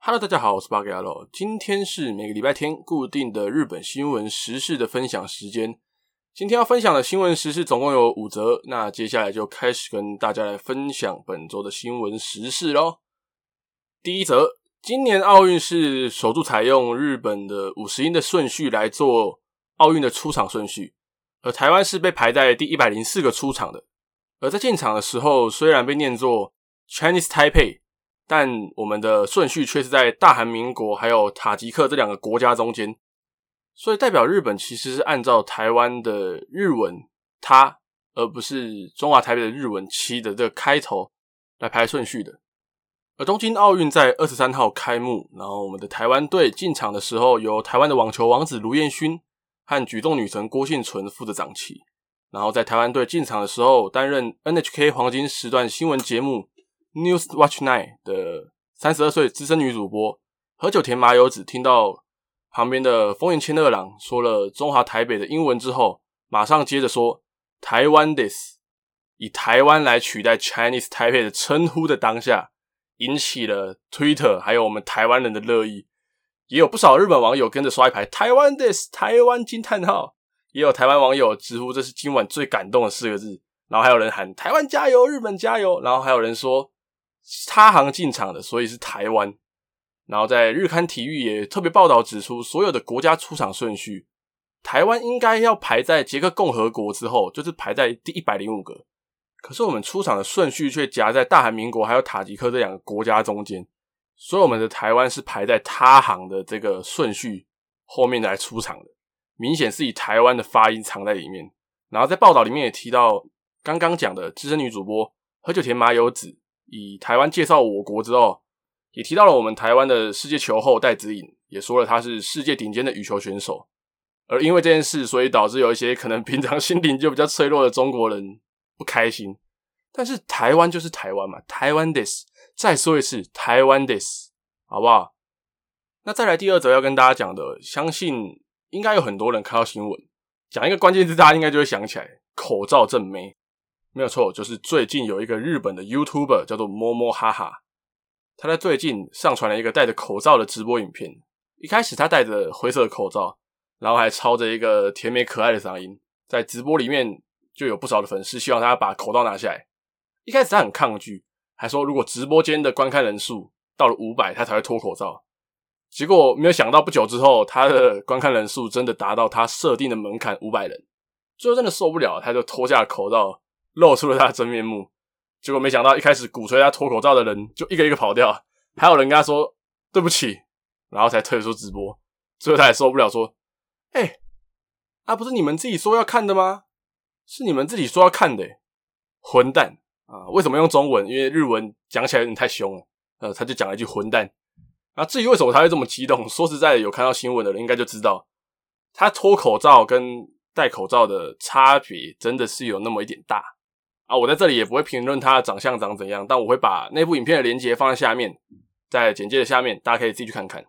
Hello，大家好，我是八格牙路。今天是每个礼拜天固定的日本新闻时事的分享时间。今天要分享的新闻时事总共有五则，那接下来就开始跟大家来分享本周的新闻时事喽。第一则，今年奥运是首度采用日本的五十音的顺序来做奥运的出场顺序，而台湾是被排在第一百零四个出场的。而在进场的时候，虽然被念作 Chinese Taipei。但我们的顺序却是在大韩民国还有塔吉克这两个国家中间，所以代表日本其实是按照台湾的日文“他”，而不是中华台北的日文“七”的这个开头来排顺序的。而东京奥运在二十三号开幕，然后我们的台湾队进场的时候，由台湾的网球王子卢彦勋和举重女神郭婞淳负责掌旗，然后在台湾队进场的时候，担任 NHK 黄金时段新闻节目。News Watch Nine 的三十二岁资深女主播何久田麻由子听到旁边的风原千二郎说了中华台北的英文之后，马上接着说台湾 this，以台湾来取代 Chinese Taipei 的称呼的当下，引起了 Twitter 还有我们台湾人的热议，也有不少日本网友跟着刷一排台湾 this，台湾惊叹号，也有台湾网友直呼这是今晚最感动的四个字，然后还有人喊台湾加油，日本加油，然后还有人说。他行进场的，所以是台湾。然后在日刊体育也特别报道指出，所有的国家出场顺序，台湾应该要排在捷克共和国之后，就是排在第一百零五个。可是我们出场的顺序却夹在大韩民国还有塔吉克这两个国家中间，所以我们的台湾是排在他行的这个顺序后面来出场的，明显是以台湾的发音藏在里面。然后在报道里面也提到，刚刚讲的资深女主播何九田麻由子。以台湾介绍我国之后，也提到了我们台湾的世界球后戴资颖，也说了他是世界顶尖的羽球选手。而因为这件事，所以导致有一些可能平常心灵就比较脆弱的中国人不开心。但是台湾就是台湾嘛，台湾 this，再说一次，台湾 this，好不好？那再来第二则要跟大家讲的，相信应该有很多人看到新闻，讲一个关键字，大家应该就会想起来：口罩正妹。没有错，就是最近有一个日本的 YouTuber 叫做摸摸哈哈，他在最近上传了一个戴着口罩的直播影片。一开始他戴着灰色的口罩，然后还操着一个甜美可爱的嗓音，在直播里面就有不少的粉丝希望他把口罩拿下来。一开始他很抗拒，还说如果直播间的观看人数到了五百，他才会脱口罩。结果没有想到，不久之后他的观看人数真的达到他设定的门槛五百人，最后真的受不了，他就脱下了口罩。露出了他的真面目，结果没想到一开始鼓吹他脱口罩的人就一个一个跑掉，还有人跟他说对不起，然后才退出直播。最后他也受不了，说：“哎、欸，啊不是你们自己说要看的吗？是你们自己说要看的、混蛋啊！为什么用中文？因为日文讲起来有点太凶了。呃，他就讲了一句混蛋。啊，至于为什么他会这么激动，说实在的，有看到新闻的人应该就知道，他脱口罩跟戴口罩的差别真的是有那么一点大。”啊，我在这里也不会评论他的长相长怎样，但我会把那部影片的连接放在下面，在简介的下面，大家可以自己去看看。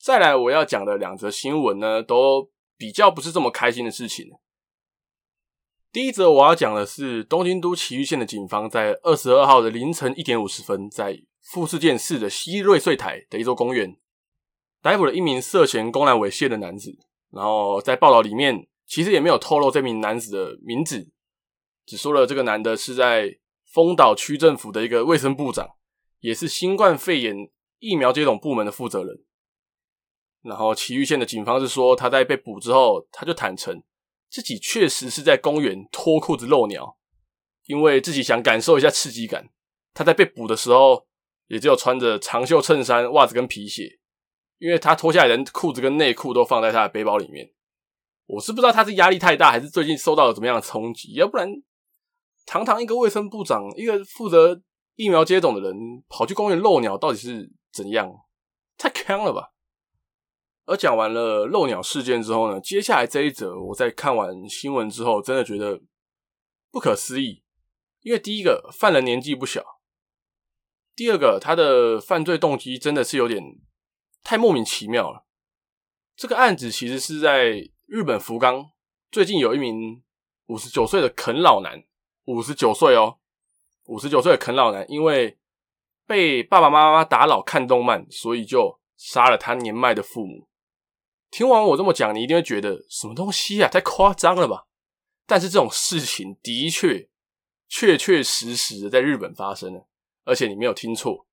再来，我要讲的两则新闻呢，都比较不是这么开心的事情。第一则我要讲的是东京都埼玉县的警方在二十二号的凌晨一点五十分，在富士见市的西瑞穗台的一座公园，逮捕了一名涉嫌公然猥亵的男子。然后在报道里面，其实也没有透露这名男子的名字。只说了这个男的是在丰岛区政府的一个卫生部长，也是新冠肺炎疫苗接种部门的负责人。然后埼玉县的警方是说，他在被捕之后，他就坦诚自己确实是在公园脱裤子露尿，因为自己想感受一下刺激感。他在被捕的时候，也只有穿着长袖衬衫、袜子跟皮鞋，因为他脱下来的裤子跟内裤都放在他的背包里面。我是不知道他是压力太大，还是最近受到了怎么样的冲击，要不然。堂堂一个卫生部长，一个负责疫苗接种的人，跑去公园露鸟，到底是怎样？太坑了吧！而讲完了露鸟事件之后呢，接下来这一则，我在看完新闻之后，真的觉得不可思议。因为第一个犯人年纪不小，第二个他的犯罪动机真的是有点太莫名其妙了。这个案子其实是在日本福冈，最近有一名五十九岁的啃老男。五十九岁哦，五十九岁的啃老男，因为被爸爸妈妈打扰看动漫，所以就杀了他年迈的父母。听完我这么讲，你一定会觉得什么东西啊，太夸张了吧？但是这种事情的确确确实实的在日本发生了，而且你没有听错，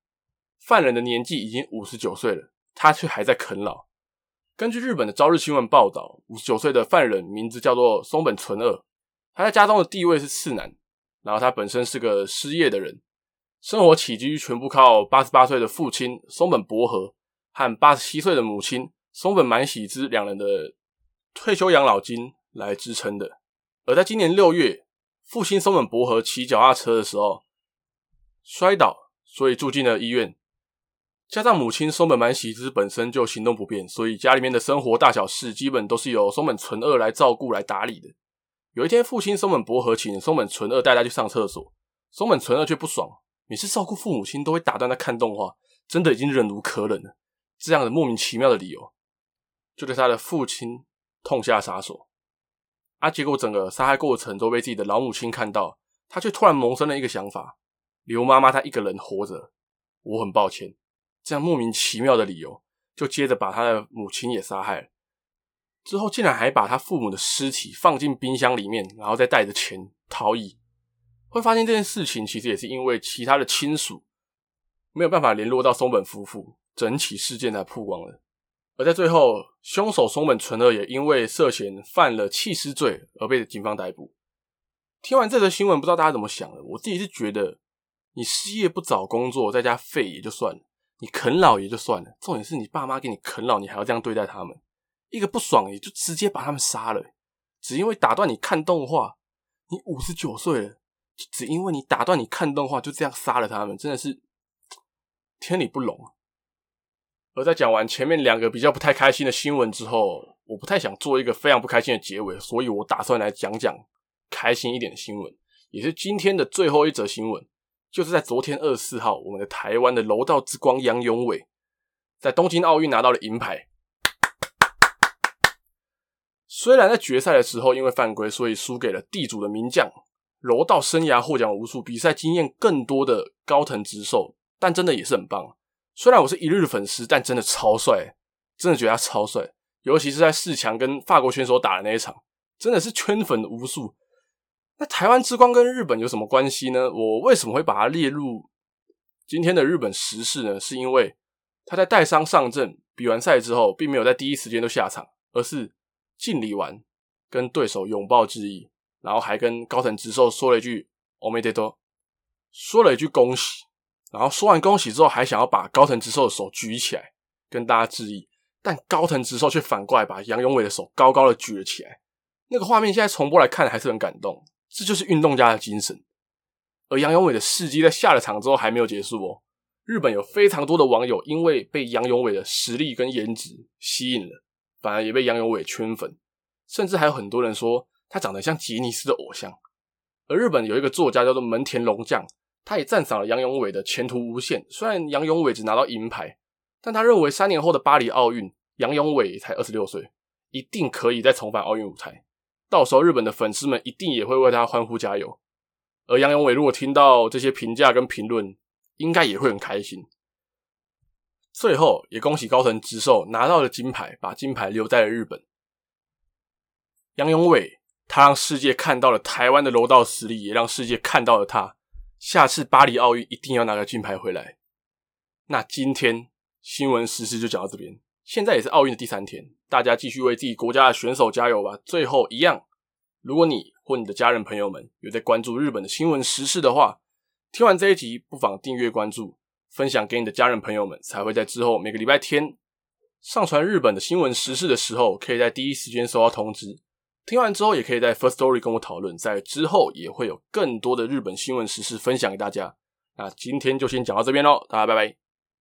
犯人的年纪已经五十九岁了，他却还在啃老。根据日本的朝日新闻报道，五十九岁的犯人名字叫做松本纯二，他在家中的地位是次男，然后他本身是个失业的人，生活起居全部靠八十八岁的父亲松本博和和八十七岁的母亲松本满喜之两人的退休养老金来支撑的。而在今年六月，父亲松本博和骑脚踏车的时候摔倒，所以住进了医院。加上母亲松本满喜之本身就行动不便，所以家里面的生活大小事基本都是由松本纯二来照顾、来打理的。有一天，父亲松本博和请松本纯二带他去上厕所，松本纯二却不爽，每次照顾父母亲都会打断他看动画，真的已经忍无可忍了。这样的莫名其妙的理由，就对他的父亲痛下杀手。啊！结果整个杀害过程都被自己的老母亲看到，他却突然萌生了一个想法：刘妈妈她一个人活着，我很抱歉。这样莫名其妙的理由，就接着把他的母亲也杀害了。之后竟然还把他父母的尸体放进冰箱里面，然后再带着钱逃逸。会发现这件事情，其实也是因为其他的亲属没有办法联络到松本夫妇，整起事件才曝光了。而在最后，凶手松本纯二也因为涉嫌犯了弃尸罪而被警方逮捕。听完这则新闻，不知道大家怎么想的？我自己是觉得，你失业不找工作，在家废也就算了，你啃老也就算了，重点是你爸妈给你啃老，你还要这样对待他们，一个不爽也就直接把他们杀了，只因为打断你看动画。你五十九岁了，只因为你打断你看动画，就这样杀了他们，真的是天理不容啊！而在讲完前面两个比较不太开心的新闻之后，我不太想做一个非常不开心的结尾，所以我打算来讲讲开心一点的新闻，也是今天的最后一则新闻，就是在昨天二十四号，我们的台湾的柔道之光杨勇伟在东京奥运拿到了银牌。虽然在决赛的时候因为犯规，所以输给了地主的名将，柔道生涯获奖无数、比赛经验更多的高藤直寿，但真的也是很棒。虽然我是一日粉丝，但真的超帅，真的觉得他超帅。尤其是在四强跟法国选手打的那一场，真的是圈粉无数。那台湾之光跟日本有什么关系呢？我为什么会把它列入今天的日本时事呢？是因为他在带伤上阵，比完赛之后，并没有在第一时间就下场，而是敬礼完跟对手拥抱致意，然后还跟高藤直寿说了一句“おめでとう”，说了一句恭喜。然后说完恭喜之后，还想要把高藤直寿的手举起来跟大家致意，但高藤直寿却反过来把杨勇纬的手高高的举了起来。那个画面现在重播来看还是很感动，这就是运动家的精神。而杨勇纬的事迹在下了场之后还没有结束哦，日本有非常多的网友因为被杨勇纬的实力跟颜值吸引了， 反而也被杨勇伟圈粉，甚至还有很多人说他长得像吉尼斯的偶像。而日本有一个作家叫做门田龙将。他也赞赏了杨勇伟的前途无限。虽然杨勇伟只拿到银牌，但他认为三年后的巴黎奥运，杨勇伟才二十六岁，一定可以再重返奥运舞台。到时候日本的粉丝们一定也会为他欢呼加油。而杨勇伟如果听到这些评价跟评论，应该也会很开心。最后也恭喜高藤直寿拿到了金牌，把金牌留在了日本。杨永伟，他让世界看到了台湾的柔道实力，也让世界看到了他。下次巴黎奥运一定要拿个金牌回来。那今天新闻时事就讲到这边。现在也是奥运的第三天，大家继续为自己国家的选手加油吧。最后一样，如果你或你的家人朋友们有在关注日本的新闻时事的话，听完这一集不妨订阅关注，分享给你的家人朋友们，才会在之后每个礼拜天上传日本的新闻时事的时候，可以在第一时间收到通知。听完之后，也可以在 First Story 跟我讨论，在之后也会有更多的日本新闻时事分享给大家。那今天就先讲到这边喽，大家拜拜。